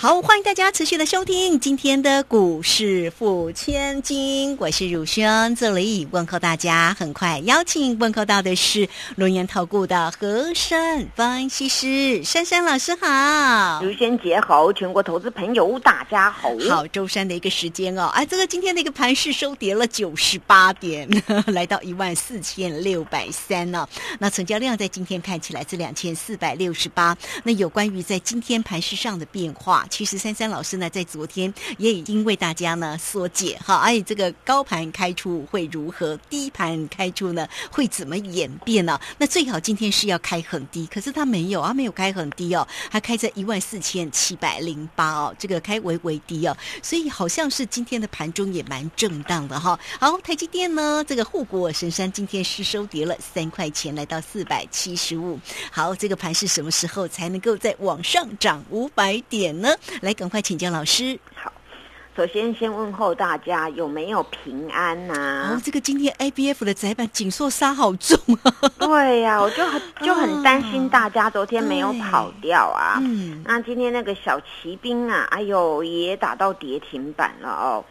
好，欢迎大家持续的收听今天的股市付千金，我是汝轩，这里问候大家。很快邀请问候到的是龙岩投顾的和山分析师珊珊老师，好，汝轩姐好，全国投资朋友大家好。好，周三的一个时间哦，哎，这个今天的一个盘市收跌了九十八点，来到一万四千六百三呢。那成交量在今天看起来是两千四百六十八。那有关于在今天盘市上的变化。其实珊珊老师呢，在昨天也已经为大家呢缩解哈，哎，这个高盘开出会如何，低盘开出呢会怎么演变呢？那最好今天是要开很低，可是它没有啊，没有开很低哦，它开在一万四千七百零八哦，这个开微微低哦，所以好像是今天的盘中也蛮震荡的哈。好，台积电呢，这个护国神山今天是收跌了三块钱，来到四百七十五。好，这个盘是什么时候才能够在往上涨五百点呢？来，赶快请教老师。好，首先先问候大家有没有平安呐？哦，这个今天 A B F 的窄板紧缩杀好重啊！对呀，我就很 就很担心大家昨天没有跑掉啊。嗯，那今天那个小骑兵啊，哎呦，也打到跌停板了哦。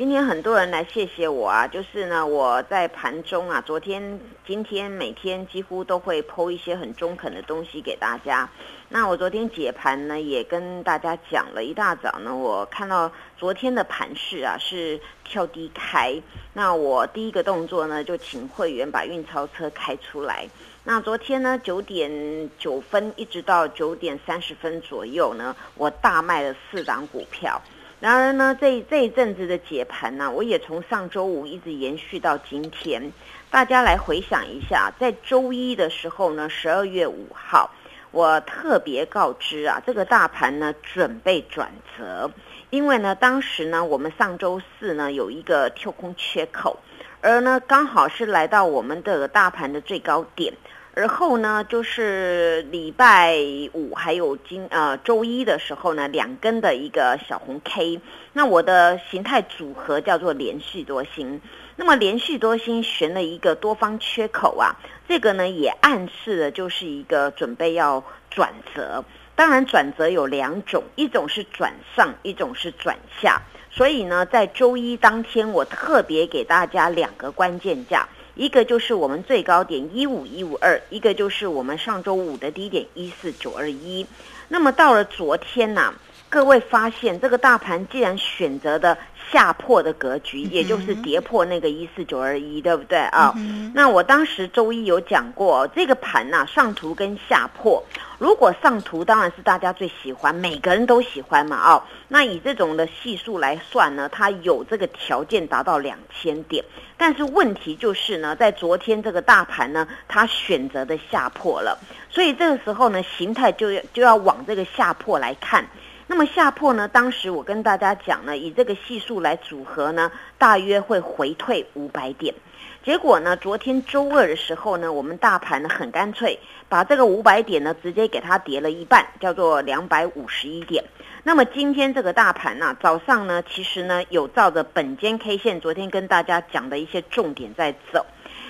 今天很多人来谢谢我啊，就是呢，我在盘中啊，昨天、今天每天几乎都会剖一些很中肯的东西给大家。那我昨天解盘呢，也跟大家讲了一大早呢，我看到昨天的盘势啊是跳低开，那我第一个动作呢，就请会员把运钞车开出来。那昨天呢，九点九分一直到九点三十分左右呢，我大卖了四档股票。然而呢，这这一阵子的解盘呢，我也从上周五一直延续到今天。大家来回想一下，在周一的时候呢，十二月五号，我特别告知啊，这个大盘呢准备转折，因为呢，当时呢，我们上周四呢有一个跳空缺口，而呢刚好是来到我们的大盘的最高点。而后呢，就是礼拜五还有今呃周一的时候呢，两根的一个小红 K，那我的形态组合叫做连续多星。那么连续多星悬了一个多方缺口啊，这个呢也暗示的就是一个准备要转折。当然转折有两种，一种是转上，一种是转下。所以呢，在周一当天，我特别给大家两个关键价。一个就是我们最高点一五一五二，一个就是我们上周五的低点一四九二一。那么到了昨天呢，各位发现这个大盘既然选择的下破的格局，也就是跌破那个一四九二一，对不对啊？那我当时周一有讲过，这个盘呐上图跟下破。如果上图当然是大家最喜欢，每个人都喜欢嘛哦。那以这种的系数来算呢，它有这个条件达到两千点。但是问题就是呢，在昨天这个大盘呢，它选择的下破了，所以这个时候呢，形态就要就要往这个下破来看。那么下破呢，当时我跟大家讲呢，以这个系数来组合呢，大约会回退五百点。结果呢？昨天周二的时候呢，我们大盘呢很干脆，把这个五百点呢直接给它跌了一半，叫做两百五十一点。那么今天这个大盘呢，早上呢其实呢有照着本间 K 线昨天跟大家讲的一些重点在走。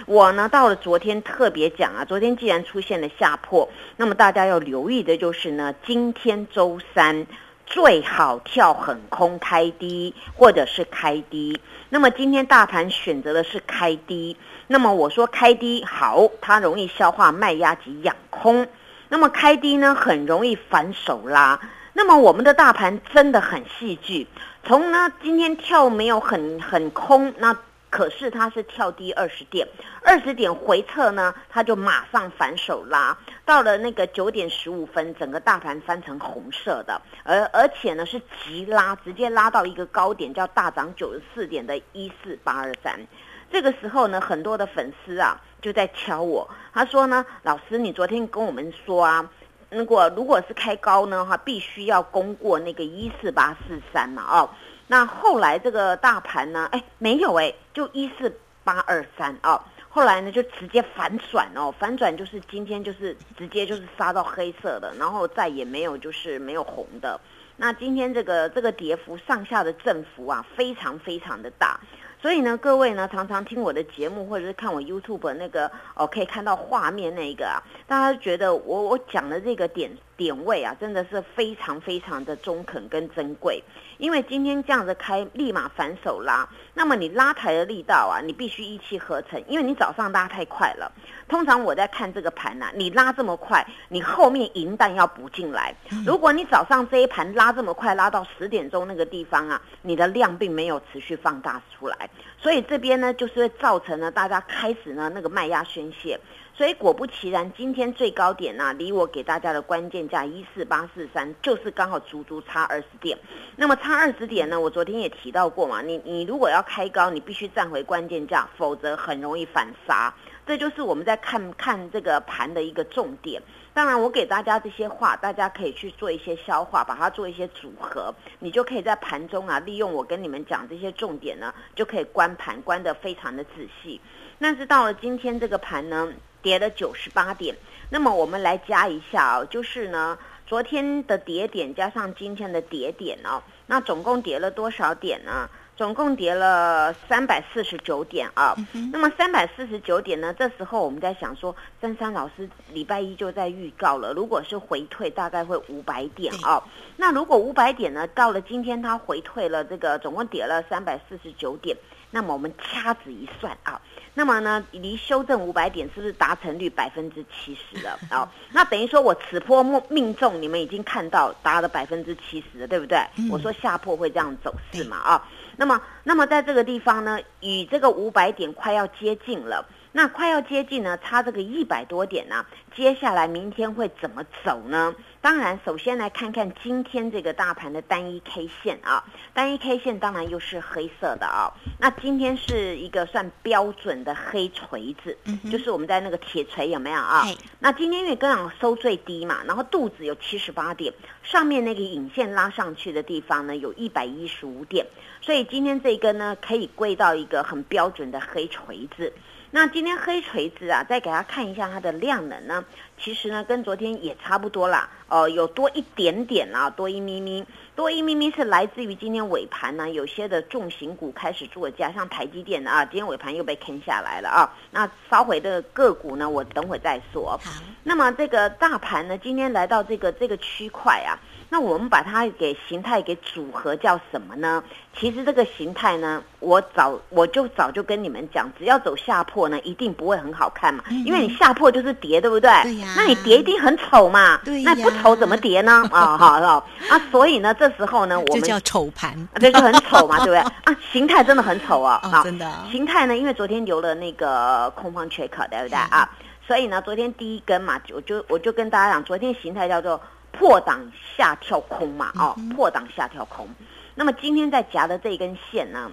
我呢到了昨天特别讲啊，昨天既然出现了下破，那么大家要留意的就是呢，今天周三。最好跳很空开低，或者是开低。那么今天大盘选择的是开低。那么我说开低好，它容易消化卖压及养空。那么开低呢，很容易反手拉。那么我们的大盘真的很戏剧。从呢今天跳没有很很空，那。可是它是跳低二十点，二十点回撤呢，它就马上反手拉，到了那个九点十五分，整个大盘翻成红色的，而而且呢是急拉，直接拉到一个高点，叫大涨九十四点的一四八二三。这个时候呢，很多的粉丝啊就在敲我，他说呢，老师你昨天跟我们说啊，如果如果是开高呢话，必须要攻过那个一四八四三嘛，哦。那后来这个大盘呢？哎，没有哎，就一四八二三啊。后来呢就直接反转哦，反转就是今天就是直接就是杀到黑色的，然后再也没有就是没有红的。那今天这个这个跌幅上下的振幅啊，非常非常的大。所以呢，各位呢，常常听我的节目或者是看我 YouTube 那个哦，可以看到画面那个啊，大家觉得我我讲的这个点点位啊，真的是非常非常的中肯跟珍贵。因为今天这样子开，立马反手拉，那么你拉抬的力道啊，你必须一气呵成，因为你早上拉太快了。通常我在看这个盘呐，你拉这么快，你后面银弹要补进来。如果你早上这一盘拉这么快，拉到十点钟那个地方啊，你的量并没有持续放大出来，所以这边呢，就是会造成了大家开始呢那个卖压宣泄。所以果不其然，今天最高点呢，离我给大家的关键价一四八四三，就是刚好足足差二十点。那么差二十点呢，我昨天也提到过嘛，你你如果要开高，你必须站回关键价，否则很容易反杀。这就是我们在看看这个盘的一个重点。当然，我给大家这些话，大家可以去做一些消化，把它做一些组合，你就可以在盘中啊，利用我跟你们讲这些重点呢，就可以观盘观得非常的仔细。但是到了今天这个盘呢，跌了九十八点，那么我们来加一下啊，就是呢，昨天的跌点加上今天的跌点哦，那总共跌了多少点呢？总共跌了三百四十九点啊，那么三百四十九点呢？这时候我们在想说，珊珊老师礼拜一就在预告了，如果是回退，大概会五百点啊。那如果五百点呢，到了今天它回退了，这个总共跌了三百四十九点，那么我们掐指一算啊，那么呢，离修正五百点是不是达成率百分之七十了啊？那等于说我此波命命中，你们已经看到达了百分之七十了，对不对？我说下破会这样走势嘛啊？那么，那么在这个地方呢，与这个五百点快要接近了。那快要接近呢，差这个一百多点呢，接下来明天会怎么走呢？当然，首先来看看今天这个大盘的单一 K 线啊，单一 K 线当然又是黑色的啊。那今天是一个算标准的黑锤子，就是我们在那个铁锤有没有啊？那今天因为刚好收最低嘛，然后肚子有七十八点，上面那个引线拉上去的地方呢，有一百一十五点，所以今天这根呢可以归到一个很标准的黑锤子。那今天黑锤子啊，再给大家看一下它的量能呢，其实呢跟昨天也差不多啦，哦，有多一点点啊，多一咪咪，多一咪咪是来自于今天尾盘呢，有些的重型股开始做价，像台积电的啊，今天尾盘又被坑下来了啊。那烧回的个股呢，我等会再说。好，那么这个大盘呢，今天来到这个这个区块啊。那我们把它给形态给组合叫什么呢？其实这个形态呢，我早我就早就跟你们讲，只要走下破呢，一定不会很好看嘛，因为你下破就是跌，对不对？对呀。那你跌一定很丑嘛。对那不丑怎么跌呢？啊，好了啊，所以呢，这时候呢，我们叫丑盘，这就很丑嘛，对不对？啊，形态真的很丑啊。啊，真的。形态呢，因为昨天留了那个空方缺口，对不对啊？所以呢，昨天第一根嘛，我就我就跟大家讲，昨天形态叫做。破档下跳空嘛，哦，破档下跳空。那么今天在夹的这根线呢，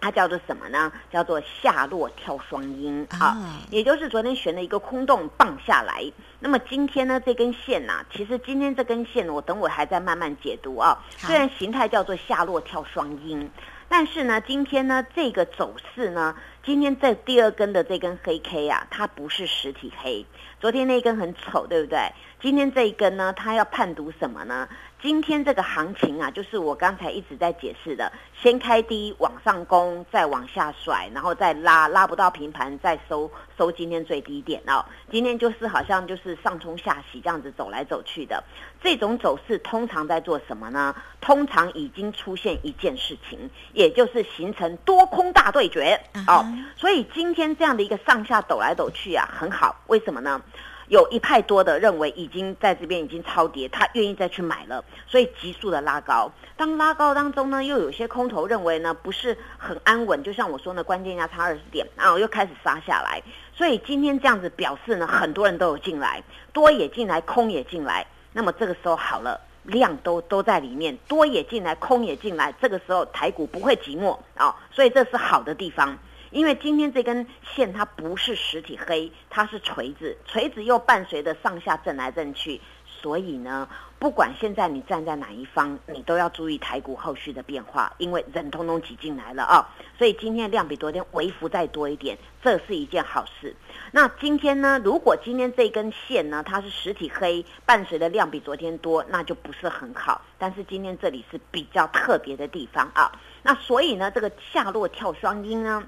它叫做什么呢？叫做下落跳双阴啊，也就是昨天悬了一个空洞棒下来。那么今天呢，这根线呢，其实今天这根线我等会还在慢慢解读啊。虽然形态叫做下落跳双阴，但是呢，今天呢这个走势呢，今天这第二根的这根黑 K 啊，它不是实体黑。昨天那一根很丑，对不对？今天这一根呢，它要判读什么呢？今天这个行情啊，就是我刚才一直在解释的，先开低往上攻，再往下甩，然后再拉，拉不到平盘，再收收今天最低点哦。今天就是好像就是上冲下洗这样子走来走去的，这种走势通常在做什么呢？通常已经出现一件事情，也就是形成多空大对决哦。所以今天这样的一个上下抖来抖去啊，很好，为什么呢？有一派多的认为已经在这边已经超跌，他愿意再去买了，所以急速的拉高。当拉高当中呢，又有些空头认为呢不是很安稳，就像我说呢，关键价差二十点，然后又开始杀下来。所以今天这样子表示呢，很多人都有进来，多也进来，空也进来。那么这个时候好了，量都都在里面，多也进来，空也进来。这个时候台股不会寂寞啊，所以这是好的地方。因为今天这根线它不是实体黑，它是锤子，锤子又伴随着上下震来震去，所以呢。不管现在你站在哪一方，你都要注意台股后续的变化，因为人通通挤进来了啊，所以今天量比昨天微幅再多一点，这是一件好事。那今天呢，如果今天这根线呢，它是实体黑，伴随的量比昨天多，那就不是很好。但是今天这里是比较特别的地方啊，那所以呢，这个下落跳双阴呢，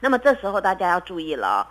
那么这时候大家要注意了，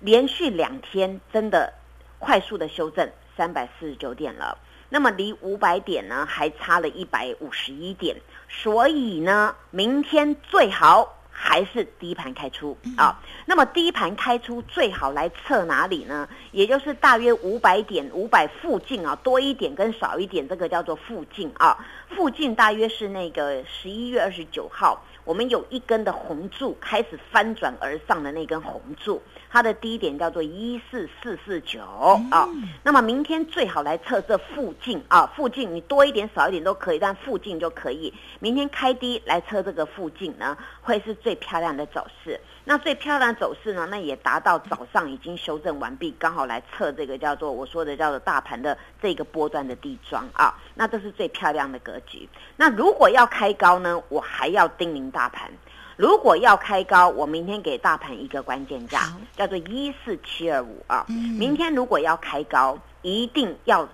连续两天真的快速的修正。三百四十九点了，那么离五百点呢还差了一百五十一点，所以呢，明天最好还是低盘开出啊。那么低盘开出最好来测哪里呢？也就是大约五百点、五百附近啊，多一点跟少一点，这个叫做附近啊。附近大约是那个十一月二十九号，我们有一根的红柱开始翻转而上的那根红柱。它的低点叫做一四四四九啊，那么明天最好来测这附近啊，附近你多一点少一点都可以，但附近就可以。明天开低来测这个附近呢，会是最漂亮的走势。那最漂亮的走势呢，那也达到早上已经修正完毕，刚好来测这个叫做我说的叫做大盘的这个波段的地庄啊，那这是最漂亮的格局。那如果要开高呢，我还要叮咛大盘。如果要开高，我明天给大盘一个关键价，叫做一四七二五啊。明天如果要开高，一定要，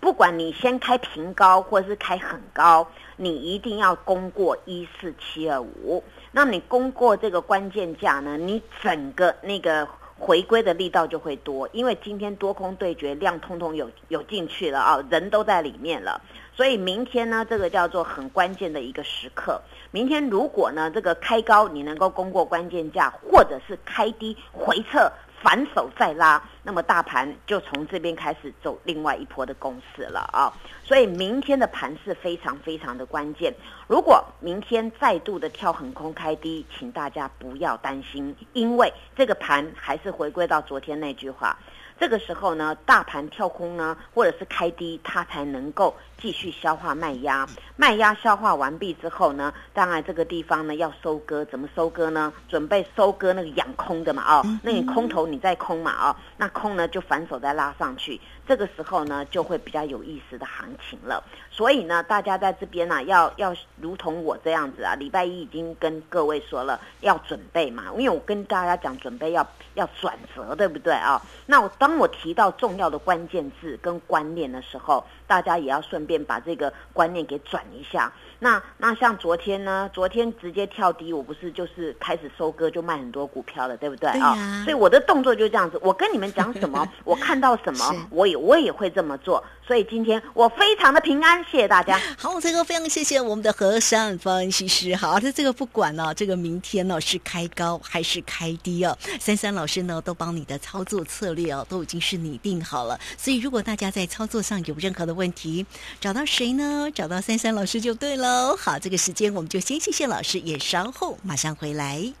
不管你先开平高或者是开很高，你一定要攻过一四七二五。那你攻过这个关键价呢，你整个那个回归的力道就会多，因为今天多空对决量通通有有进去了啊，人都在里面了。所以明天呢，这个叫做很关键的一个时刻。明天如果呢，这个开高你能够攻过关键价，或者是开低回撤反手再拉，那么大盘就从这边开始走另外一波的攻势了啊。所以明天的盘是非常非常的关键。如果明天再度的跳横空开低，请大家不要担心，因为这个盘还是回归到昨天那句话。这个时候呢，大盘跳空呢，或者是开低，它才能够继续消化卖压。卖压消化完毕之后呢，当然这个地方呢要收割，怎么收割呢？准备收割那个养空的嘛，哦，那你空头你在空嘛，哦，那空呢就反手再拉上去。这个时候呢，就会比较有意思的行情了。所以呢，大家在这边呢，要要如同我这样子啊，礼拜一已经跟各位说了，要准备嘛。因为我跟大家讲，准备要要转折，对不对啊？那我当我提到重要的关键字跟观念的时候，大家也要顺便把这个观念给转一下。那那像昨天呢？昨天直接跳低，我不是就是开始收割就卖很多股票了，对不对啊？所以我的动作就这样子。我跟你们讲什么，我看到什么，我也我也会这么做。所以今天我非常的平安，谢谢大家。好，这个非常谢谢我们的和善分析师。好，那这个不管呢，这个明天呢是开高还是开低哦，三三老师呢都帮你的操作策略哦都已经是拟定好了。所以如果大家在操作上有任何的问题，找到谁呢？找到三三老师就对喽。好，这个时间我们就先谢谢老师，也稍后马上回来。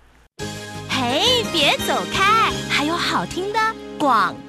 嘿，别走开，还有好听的广告。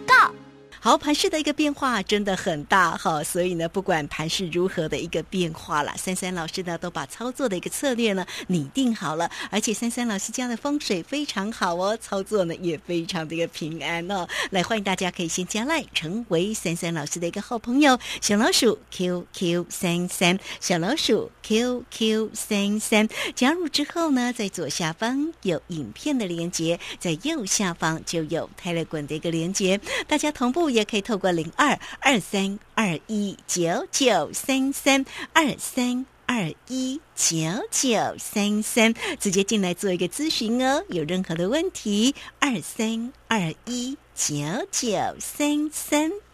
好，盘市的一个变化真的很大哈，所以呢，不管盘市如何的一个变化了，三三老师呢都把操作的一个策略呢拟定好了，而且三三老师家的风水非常好哦，操作呢也非常的一个平安哦。来，欢迎大家可以先加赖，成为三三老师的一个好朋友，小老鼠 QQ 三三，小老鼠 QQ 三三，加入之后呢，在左下方有影片的连接，在右下方就有泰勒滚的一个连接，大家同步。也可以透过零二二三二一九九三三二三二一九九三三直接进来做一个咨询哦。有任何的问题，二三二一九九三三。